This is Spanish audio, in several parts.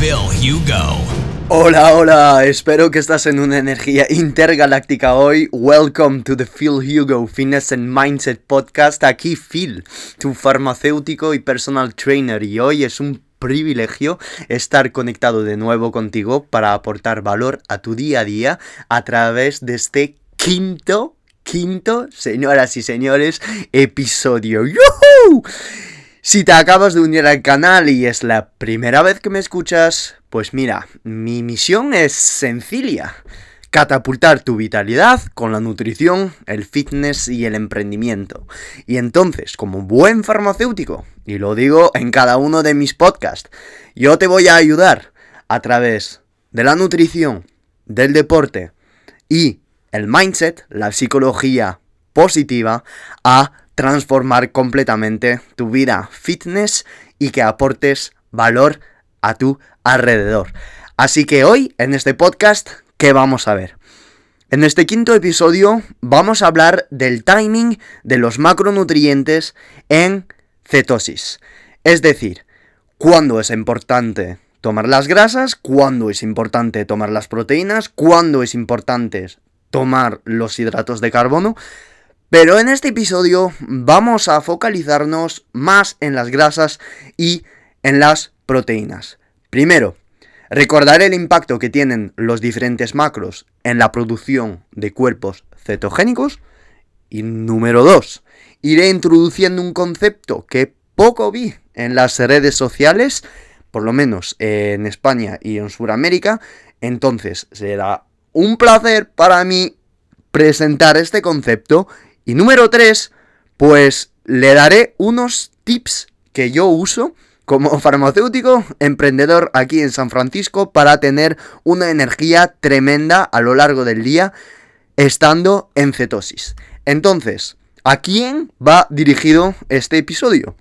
Phil Hugo. Hola, hola, espero que estás en una energía intergaláctica hoy. Welcome to the Phil Hugo Fitness and Mindset Podcast. Aquí Phil, tu farmacéutico y personal trainer, y hoy es un privilegio estar conectado de nuevo contigo para aportar valor a tu día a día a través de este quinto, quinto, señoras y señores, episodio. ¡Yuhu! Si te acabas de unir al canal y es la primera vez que me escuchas, pues mira, mi misión es sencilla. Catapultar tu vitalidad con la nutrición, el fitness y el emprendimiento. Y entonces, como buen farmacéutico, y lo digo en cada uno de mis podcasts, yo te voy a ayudar a través de la nutrición, del deporte y el mindset, la psicología positiva, a transformar completamente tu vida fitness y que aportes valor a tu alrededor. Así que hoy, en este podcast, ¿qué vamos a ver? En este quinto episodio vamos a hablar del timing de los macronutrientes en cetosis. Es decir, cuándo es importante tomar las grasas, cuándo es importante tomar las proteínas, cuándo es importante tomar los hidratos de carbono. Pero en este episodio vamos a focalizarnos más en las grasas y en las proteínas. Primero, Recordar el impacto que tienen los diferentes macros en la producción de cuerpos cetogénicos. Y número 2, iré introduciendo un concepto que poco vi en las redes sociales, por lo menos en España y en Sudamérica. Entonces será un placer para mí presentar este concepto. Y número 3, pues le daré unos tips que yo uso como farmacéutico emprendedor aquí en San Francisco para tener una energía tremenda a lo largo del día estando en cetosis. Entonces, ¿a quién va dirigido este episodio?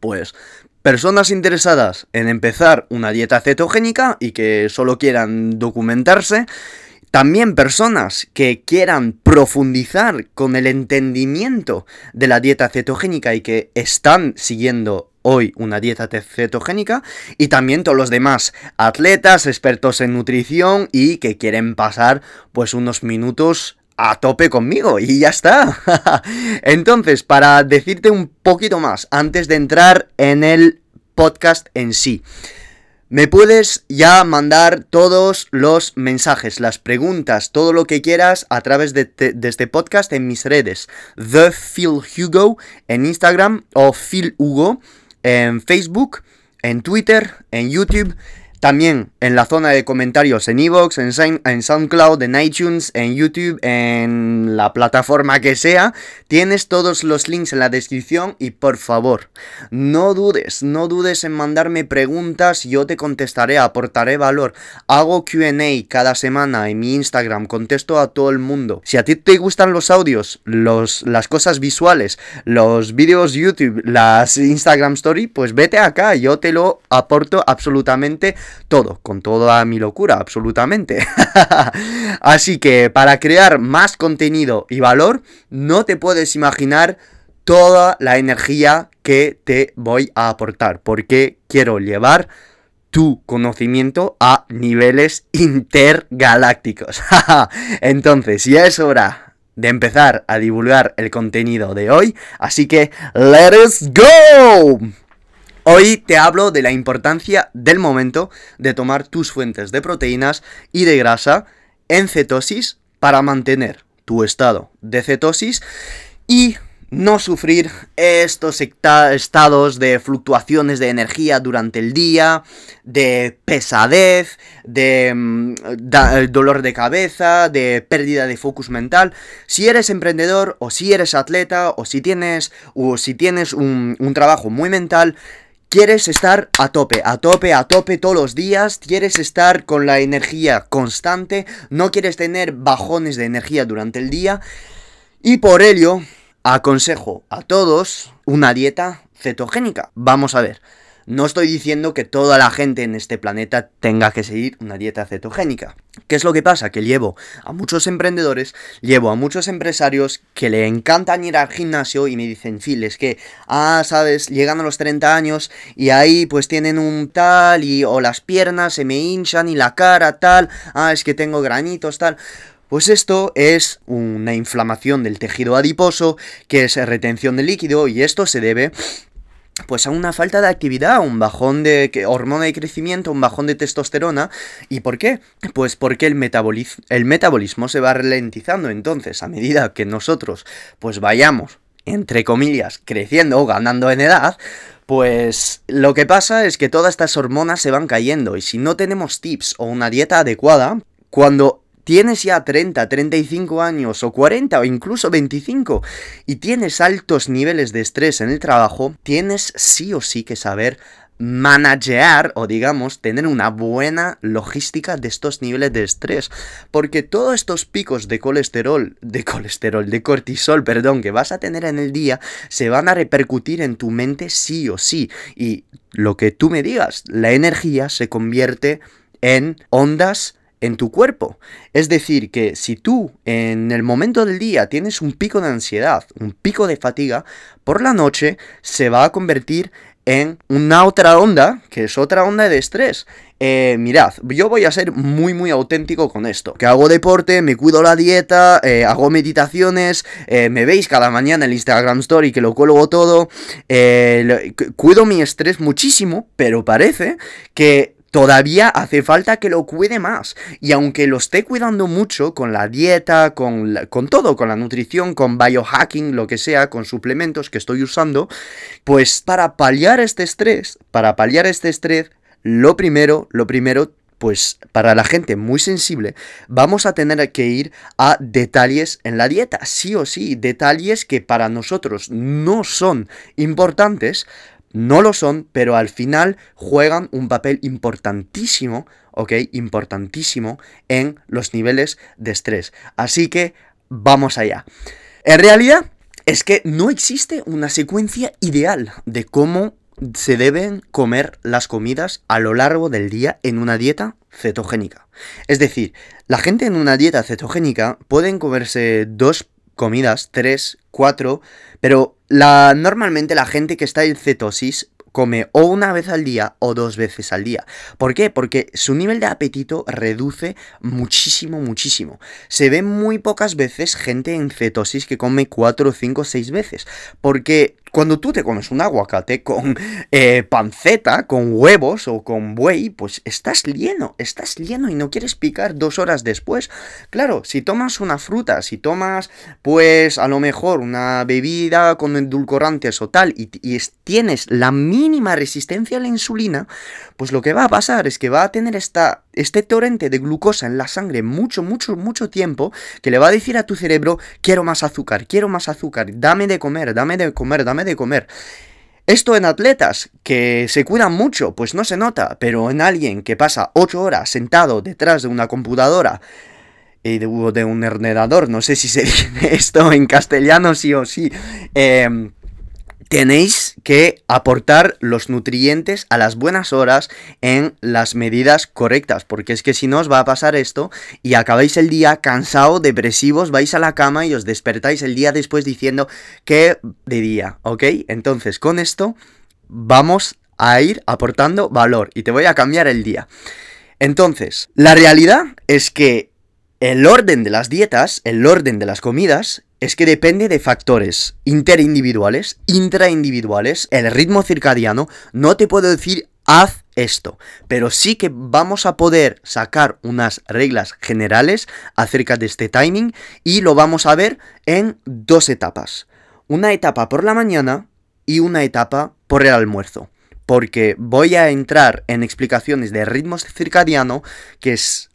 Pues personas interesadas en empezar una dieta cetogénica y que solo quieran documentarse. También personas que quieran profundizar con el entendimiento de la dieta cetogénica y que están siguiendo hoy una dieta cetogénica y también todos los demás atletas, expertos en nutrición y que quieren pasar pues unos minutos a tope conmigo y ya está. Entonces, para decirte un poquito más antes de entrar en el podcast en sí. Me puedes ya mandar todos los mensajes, las preguntas, todo lo que quieras a través de, este podcast en mis redes. The Phil Hugo en Instagram o Phil Hugo en Facebook, en Twitter, en YouTube también en la zona de comentarios en Evox, en, SoundCloud, en iTunes, en YouTube, en la plataforma que sea, tienes todos los links en la descripción y por favor, no dudes, no dudes en mandarme preguntas, yo te contestaré, aportaré valor. Hago QA cada semana en mi Instagram, contesto a todo el mundo. Si a ti te gustan los audios, los, las cosas visuales, los vídeos YouTube, las Instagram Story, pues vete acá, yo te lo aporto absolutamente todo, con toda mi locura, absolutamente. Así que para crear más contenido y valor, no te puedes imaginar toda la energía que te voy a aportar, porque quiero llevar tu conocimiento a niveles intergalácticos. Entonces, ya es hora de empezar a divulgar el contenido de hoy, así que ¡Let's go! Hoy te hablo de la importancia del momento de tomar tus fuentes de proteínas y de grasa en cetosis para mantener tu estado de cetosis y no sufrir estos estados de fluctuaciones de energía durante el día, de pesadez, de mm, dolor de cabeza, de pérdida de focus mental. Si eres emprendedor o si eres atleta o si tienes, o si tienes un, un trabajo muy mental, quieres estar a tope, a tope, a tope todos los días, quieres estar con la energía constante, no quieres tener bajones de energía durante el día y por ello aconsejo a todos una dieta cetogénica. Vamos a ver. No estoy diciendo que toda la gente en este planeta tenga que seguir una dieta cetogénica. ¿Qué es lo que pasa? Que llevo a muchos emprendedores, llevo a muchos empresarios que le encantan ir al gimnasio y me dicen, Phil, es que, ah, sabes, llegan a los 30 años y ahí pues tienen un tal y o las piernas se me hinchan y la cara tal, ah, es que tengo granitos tal. Pues esto es una inflamación del tejido adiposo, que es retención de líquido, y esto se debe pues a una falta de actividad, un bajón de hormona de crecimiento, un bajón de testosterona. ¿Y por qué? Pues porque el, el metabolismo se va ralentizando. Entonces, a medida que nosotros pues vayamos, entre comillas, creciendo o ganando en edad, pues lo que pasa es que todas estas hormonas se van cayendo. Y si no tenemos tips o una dieta adecuada, cuando tienes ya 30, 35 años o 40 o incluso 25 y tienes altos niveles de estrés en el trabajo, tienes sí o sí que saber managear o digamos tener una buena logística de estos niveles de estrés porque todos estos picos de colesterol de colesterol de cortisol perdón que vas a tener en el día se van a repercutir en tu mente sí o sí. Y lo que tú me digas la energía se convierte en ondas en tu cuerpo. Es decir, que si tú en el momento del día tienes un pico de ansiedad, un pico de fatiga, por la noche se va a convertir en una otra onda, que es otra onda de estrés. Eh, mirad, yo voy a ser muy muy auténtico con esto. Que hago deporte, me cuido la dieta, eh, hago meditaciones, eh, me veis cada mañana el Instagram Story que lo cuelgo todo. cuido mi estrés muchísimo, pero parece que todavía hace falta que lo cuide más. Y aunque lo esté cuidando mucho con la dieta, con, con, todo, con la nutrición, con biohacking, lo que sea, con suplementos que estoy usando, pues para paliar este estrés, para paliar este estrés, lo primero, lo primero, pues para la gente muy sensible, vamos a tener que ir a detalles en la dieta, sí o sí, detalles que para nosotros no son importantes, no lo son, pero al final juegan un papel importantísimo, ¿ok? Importantísimo en los niveles de estrés. Así que vamos allá. En realidad es que no existe una secuencia ideal de cómo se deben comer las comidas a lo largo del día en una dieta cetogénica. Es decir, la gente en una dieta cetogénica pueden comerse dos comidas, tres, cuatro, pero la, normalmente la gente que está en cetosis come o una vez al día o dos veces al día. ¿Por qué? Porque su nivel de apetito reduce muchísimo, muchísimo. Se ve muy pocas veces gente en cetosis que come cuatro, cinco, seis veces. Porque cuando tú te comes un aguacate con eh, panceta, con huevos o con buey, pues estás lleno, estás lleno y no quieres picar dos horas después. Claro, si tomas una fruta, si tomas, pues a lo mejor una bebida con endulcorantes o tal, y tienes la mínima resistencia a la insulina, pues lo que va a pasar es que va a tener esta, este torrente de glucosa en la sangre mucho, mucho, mucho tiempo, que le va a decir a tu cerebro, quiero más azúcar, quiero más azúcar, dame de comer, dame de comer, dame de comer. Esto en atletas que se cuidan mucho, pues no se nota, pero en alguien que pasa 8 horas sentado detrás de una computadora y de, de un ordenador, no sé si se dice esto en castellano sí o sí, eh, tenéis que aportar los nutrientes a las buenas horas en las medidas correctas, porque es que si no os va a pasar esto y acabáis el día cansado, depresivos, vais a la cama y os despertáis el día después diciendo que de día, ¿ok? Entonces con esto vamos a ir aportando valor y te voy a cambiar el día. Entonces, la realidad es que el orden de las dietas, el orden de las comidas, es que depende de factores interindividuales, intraindividuales, el ritmo circadiano. No te puedo decir haz esto, pero sí que vamos a poder sacar unas reglas generales acerca de este timing y lo vamos a ver en dos etapas. Una etapa por la mañana y una etapa por el almuerzo porque voy a entrar en explicaciones de ritmos circadiano que son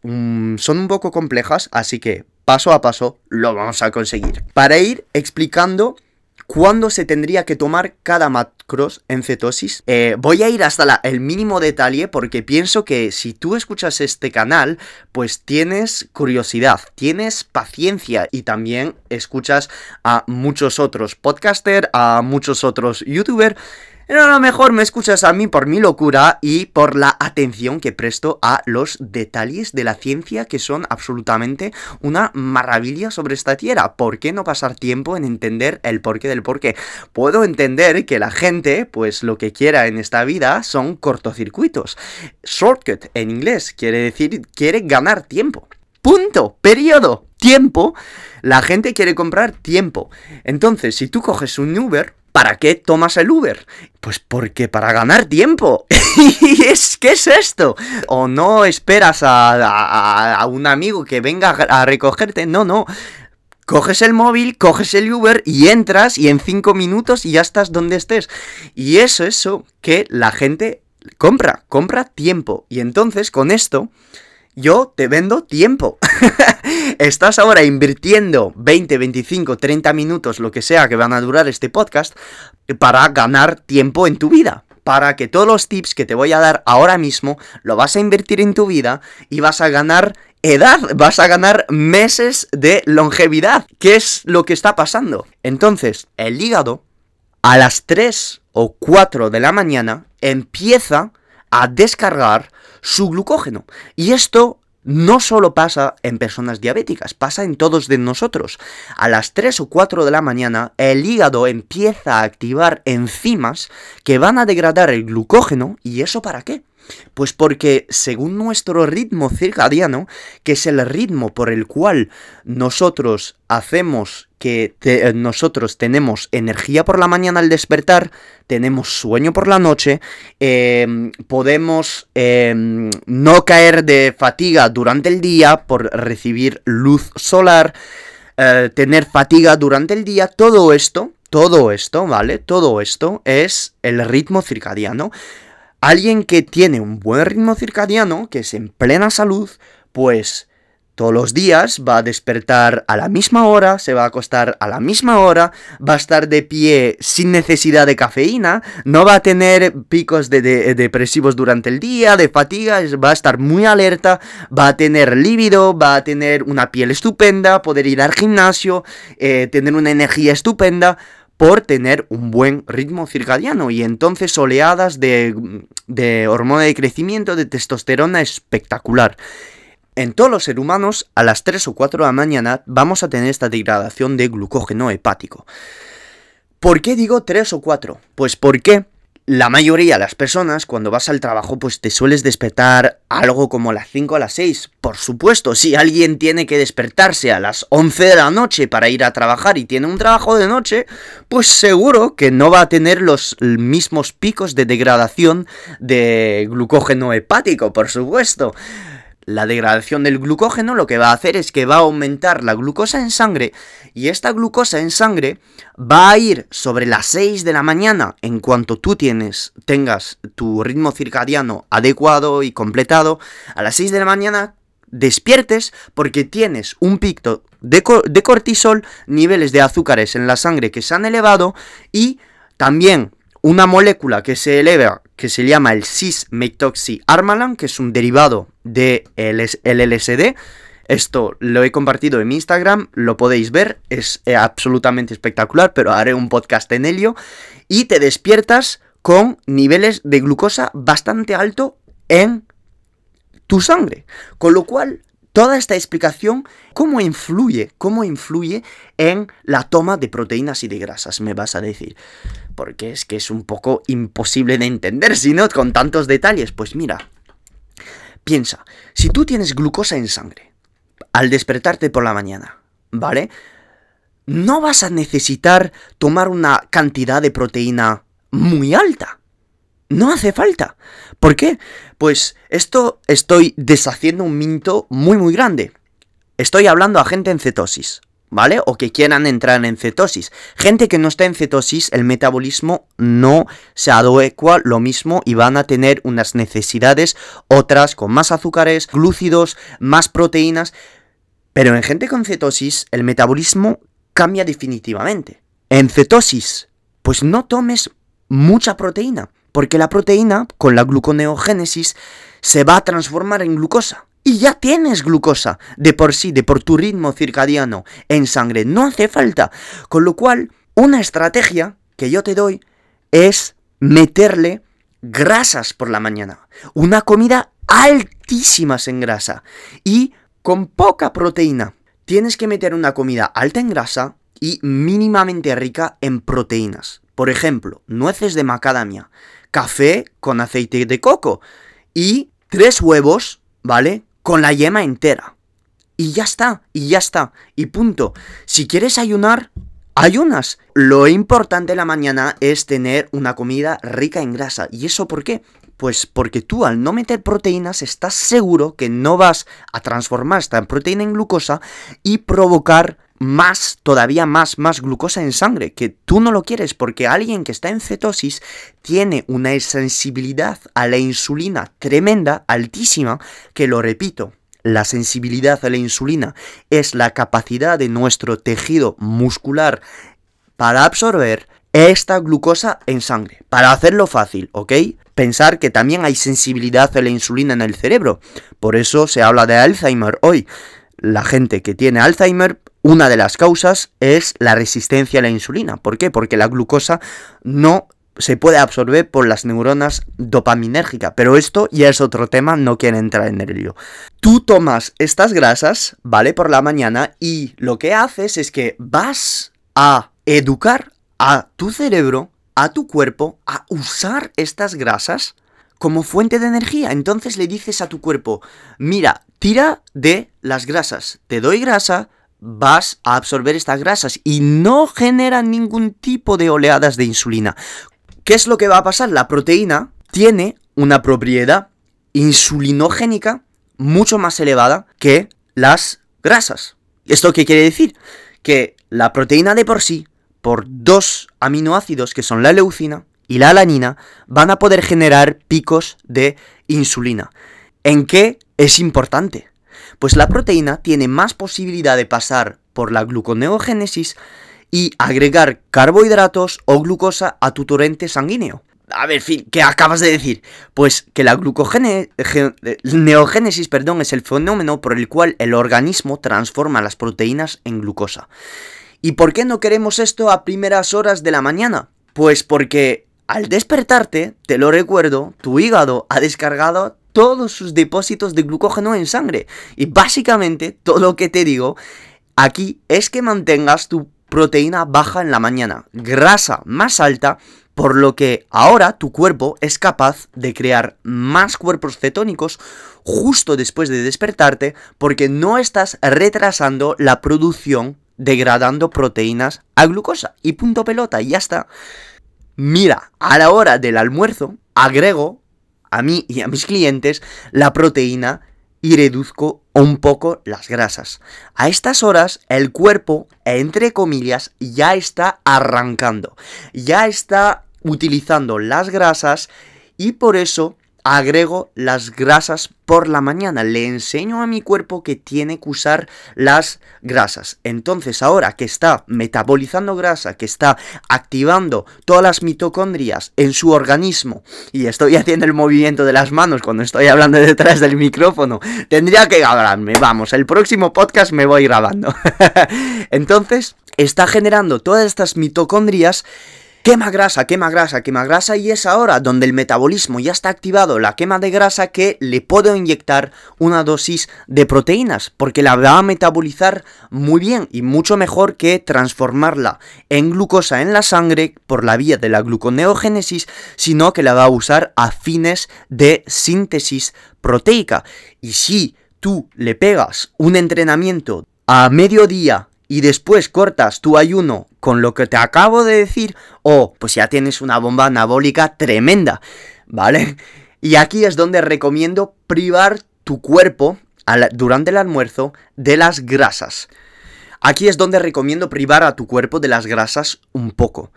un poco complejas, así que paso a paso lo vamos a conseguir. Para ir explicando ¿Cuándo se tendría que tomar cada macros en cetosis? Eh, voy a ir hasta el mínimo detalle porque pienso que si tú escuchas este canal, pues tienes curiosidad, tienes paciencia y también escuchas a muchos otros podcasters, a muchos otros youtubers pero a lo mejor me escuchas a mí por mi locura y por la atención que presto a los detalles de la ciencia que son absolutamente una maravilla sobre esta tierra. ¿Por qué no pasar tiempo en entender el porqué del porqué? Puedo entender que la gente, pues lo que quiera en esta vida son cortocircuitos. Shortcut en inglés quiere decir quiere ganar tiempo. Punto, periodo, tiempo. La gente quiere comprar tiempo. Entonces, si tú coges un Uber, ¿Para qué tomas el Uber? Pues porque para ganar tiempo. ¿Y es qué es esto? O no esperas a, un amigo que venga a recogerte. No, no. Coges el móvil, coges el Uber y entras y en cinco minutos y ya estás donde estés. Y eso, eso que la gente compra, compra tiempo. Y entonces con esto yo te vendo tiempo. Estás ahora invirtiendo 20, 25, 30 minutos, lo que sea que van a durar este podcast, para ganar tiempo en tu vida. Para que todos los tips que te voy a dar ahora mismo lo vas a invertir en tu vida y vas a ganar edad, vas a ganar meses de longevidad. ¿Qué es lo que está pasando? Entonces, el hígado a las 3 o 4 de la mañana empieza a descargar su glucógeno. Y esto no solo pasa en personas diabéticas, pasa en todos de nosotros. A las 3 o 4 de la mañana, el hígado empieza a activar enzimas que van a degradar el glucógeno. ¿Y eso para qué? Pues porque según nuestro ritmo circadiano, que es el ritmo por el cual nosotros hacemos que eh, nosotros tenemos energía por la mañana al despertar, tenemos sueño por la noche, em, podemos em, no caer de fatiga durante el día por recibir luz solar, eh, tener fatiga durante el día, todo esto, todo esto, ¿vale? Todo esto es el ritmo circadiano. Alguien que tiene un buen ritmo circadiano, que es en plena salud, pues todos los días va a despertar a la misma hora, se va a acostar a la misma hora, va a estar de pie sin necesidad de cafeína, no va a tener picos de, depresivos durante el día, de fatiga, va a estar muy alerta, va a tener lívido, va a tener una piel estupenda, poder ir al gimnasio, eh, tener una energía estupenda por tener un buen ritmo circadiano y entonces oleadas de, de hormona de crecimiento, de testosterona espectacular. En todos los seres humanos, a las 3 o 4 de la mañana vamos a tener esta degradación de glucógeno hepático. ¿Por qué digo 3 o 4? Pues porque la mayoría de las personas, cuando vas al trabajo, pues te sueles despertar algo como a las 5 a las 6. Por supuesto, si alguien tiene que despertarse a las 11 de la noche para ir a trabajar y tiene un trabajo de noche, pues seguro que no va a tener los mismos picos de degradación de glucógeno hepático, por supuesto. La degradación del glucógeno lo que va a hacer es que va a aumentar la glucosa en sangre y esta glucosa en sangre va a ir sobre las 6 de la mañana en cuanto tú tienes, tengas tu ritmo circadiano adecuado y completado, a las 6 de la mañana despiertes porque tienes un pico de, de cortisol, niveles de azúcares en la sangre que se han elevado y también una molécula que se eleva, que se llama el cis-methoxy-armalan, que es un derivado del de LSD. Esto lo he compartido en mi Instagram, lo podéis ver, es eh, absolutamente espectacular, pero haré un podcast en ello. Y te despiertas con niveles de glucosa bastante alto en tu sangre. Con lo cual, toda esta explicación, ¿cómo influye? ¿Cómo influye en la toma de proteínas y de grasas? Me vas a decir porque es que es un poco imposible de entender, si no, con tantos detalles. Pues mira, piensa, si tú tienes glucosa en sangre, al despertarte por la mañana, ¿vale? No vas a necesitar tomar una cantidad de proteína muy alta. No hace falta. ¿Por qué? Pues esto estoy deshaciendo un minto muy muy grande. Estoy hablando a gente en cetosis. ¿vale? O que quieran entrar en cetosis. Gente que no está en cetosis, el metabolismo no se adecua lo mismo y van a tener unas necesidades otras con más azúcares, glúcidos, más proteínas. Pero en gente con cetosis, el metabolismo cambia definitivamente. en cetosis, pues no tomes mucha proteína, porque la proteína, con la gluconeogénesis, se va a transformar en glucosa. Y ya tienes glucosa de por sí, de por tu ritmo circadiano en sangre. No hace falta. Con lo cual, una estrategia que yo te doy es meterle grasas por la mañana. Una comida altísimas en grasa y con poca proteína. Tienes que meter una comida alta en grasa y mínimamente rica en proteínas. Por ejemplo, nueces de macadamia, café con aceite de coco y tres huevos, ¿vale? Con la yema entera. Y ya está, y ya está, y punto. Si quieres ayunar, ayunas. Lo importante en la mañana es tener una comida rica en grasa. ¿Y eso por qué? Pues porque tú al no meter proteínas estás seguro que no vas a transformar esta proteína en glucosa y provocar más, todavía más, más glucosa en sangre, que tú no lo quieres porque alguien que está en cetosis tiene una sensibilidad a la insulina tremenda, altísima, que lo repito, la sensibilidad a la insulina es la capacidad de nuestro tejido muscular para absorber esta glucosa en sangre. Para hacerlo fácil, ¿ok? Pensar que también hay sensibilidad a la insulina en el cerebro. Por eso se habla de Alzheimer hoy. La gente que tiene Alzheimer, una de las causas es la resistencia a la insulina. ¿Por qué? Porque la glucosa no se puede absorber por las neuronas dopaminérgicas. Pero esto ya es otro tema, no quiero entrar en ello. Tú tomas estas grasas, ¿vale? Por la mañana y lo que haces es que vas a educar a tu cerebro, a tu cuerpo, a usar estas grasas como fuente de energía. Entonces le dices a tu cuerpo, mira, tira de las grasas, te doy grasa, vas a absorber estas grasas y no genera ningún tipo de oleadas de insulina. ¿Qué es lo que va a pasar? La proteína tiene una propiedad insulinogénica mucho más elevada que las grasas. ¿Esto qué quiere decir? Que la proteína de por sí, por dos aminoácidos que son la leucina y la alanina, van a poder generar picos de insulina. ¿En qué es importante? Pues la proteína tiene más posibilidad de pasar por la gluconeogénesis y agregar carbohidratos o glucosa a tu torrente sanguíneo. A ver, fin, ¿qué acabas de decir? Pues que la gluconeogénesis, perdón, es el fenómeno por el cual el organismo transforma las proteínas en glucosa. ¿Y por qué no queremos esto a primeras horas de la mañana? Pues porque al despertarte, te lo recuerdo, tu hígado ha descargado todos sus depósitos de glucógeno en sangre. Y básicamente todo lo que te digo aquí es que mantengas tu proteína baja en la mañana, grasa más alta, por lo que ahora tu cuerpo es capaz de crear más cuerpos cetónicos justo después de despertarte porque no estás retrasando la producción degradando proteínas a glucosa. Y punto pelota, y ya está. Mira, a la hora del almuerzo agrego a mí y a mis clientes la proteína y reduzco un poco las grasas. A estas horas el cuerpo, entre comillas, ya está arrancando, ya está utilizando las grasas y por eso agrego las grasas por la mañana. Le enseño a mi cuerpo que tiene que usar las grasas. Entonces ahora que está metabolizando grasa, que está activando todas las mitocondrias en su organismo, y estoy haciendo el movimiento de las manos cuando estoy hablando detrás del micrófono, tendría que grabarme. Vamos, el próximo podcast me voy grabando. Entonces está generando todas estas mitocondrias Quema grasa, quema grasa, quema grasa y es ahora donde el metabolismo ya está activado, la quema de grasa que le puedo inyectar una dosis de proteínas porque la va a metabolizar muy bien y mucho mejor que transformarla en glucosa en la sangre por la vía de la gluconeogénesis, sino que la va a usar a fines de síntesis proteica. Y si tú le pegas un entrenamiento a mediodía y después cortas tu ayuno con lo que te acabo de decir, o pues ya tienes una bomba anabólica tremenda, ¿vale? Y aquí es donde recomiendo privar tu cuerpo durante el almuerzo de las grasas. Aquí es donde recomiendo privar a tu cuerpo de las grasas un poco,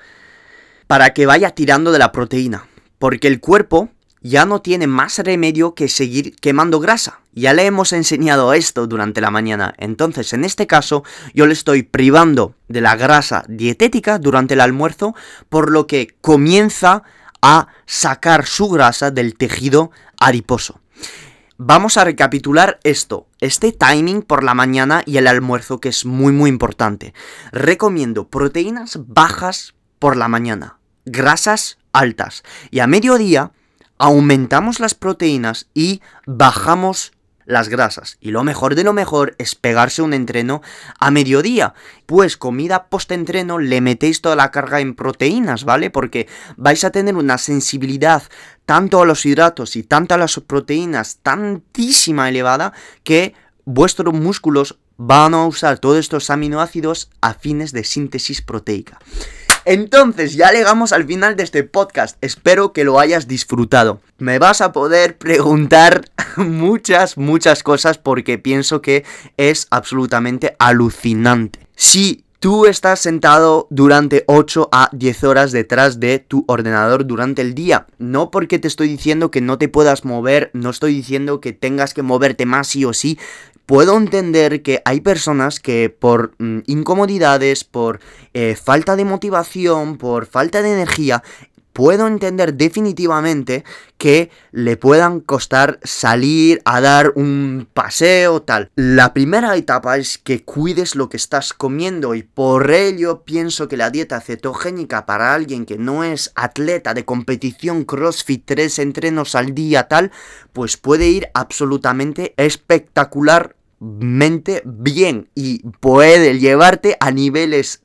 para que vaya tirando de la proteína, porque el cuerpo ya no tiene más remedio que seguir quemando grasa. Ya le hemos enseñado esto durante la mañana. Entonces, en este caso, yo le estoy privando de la grasa dietética durante el almuerzo, por lo que comienza a sacar su grasa del tejido adiposo. Vamos a recapitular esto, este timing por la mañana y el almuerzo que es muy muy importante. Recomiendo proteínas bajas por la mañana, grasas altas y a mediodía aumentamos las proteínas y bajamos las grasas. Y lo mejor de lo mejor es pegarse un entreno a mediodía. Pues comida post-entreno le metéis toda la carga en proteínas, ¿vale? Porque vais a tener una sensibilidad tanto a los hidratos y tanto a las proteínas tantísima elevada que vuestros músculos van a usar todos estos aminoácidos a fines de síntesis proteica. Entonces, ya llegamos al final de este podcast. Espero que lo hayas disfrutado. Me vas a poder preguntar muchas, muchas cosas porque pienso que es absolutamente alucinante. Si Tú estás sentado durante 8 a 10 horas detrás de tu ordenador durante el día. No porque te estoy diciendo que no te puedas mover, no estoy diciendo que tengas que moverte más sí o sí puedo entender que hay personas que por mm, incomodidades, por eh, falta de motivación, por falta de energía, puedo entender definitivamente que le puedan costar salir a dar un paseo tal. La primera etapa es que cuides lo que estás comiendo y por ello pienso que la dieta cetogénica para alguien que no es atleta de competición CrossFit, tres entrenos al día tal, pues puede ir absolutamente espectacularmente bien y puede llevarte a niveles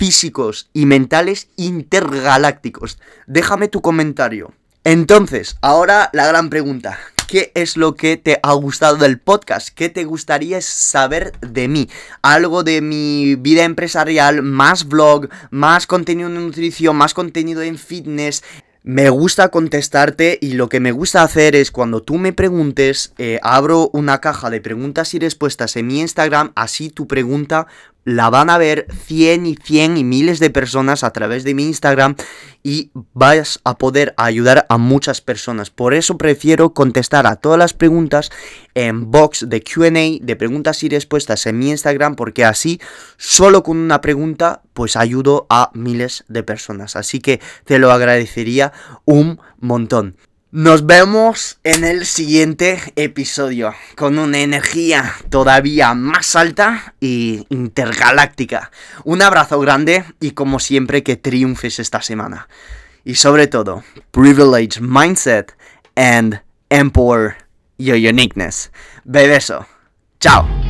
físicos y mentales intergalácticos. Déjame tu comentario. Entonces, ahora la gran pregunta. ¿Qué es lo que te ha gustado del podcast? ¿Qué te gustaría saber de mí? Algo de mi vida empresarial, más vlog, más contenido de nutrición, más contenido en fitness. Me gusta contestarte y lo que me gusta hacer es cuando tú me preguntes, eh, abro una caja de preguntas y respuestas en mi Instagram, así tu pregunta la van a ver 100 y 100 y miles de personas a través de mi Instagram y vas a poder ayudar a muchas personas. Por eso prefiero contestar a todas las preguntas en box de QA, de preguntas y respuestas en mi Instagram, porque así, solo con una pregunta, pues ayudo a miles de personas. Así que te lo agradecería un montón. Nos vemos en el siguiente episodio con una energía todavía más alta y intergaláctica. Un abrazo grande y como siempre que triunfes esta semana. Y sobre todo, privilege mindset and empower your uniqueness. Bebeso. Chao.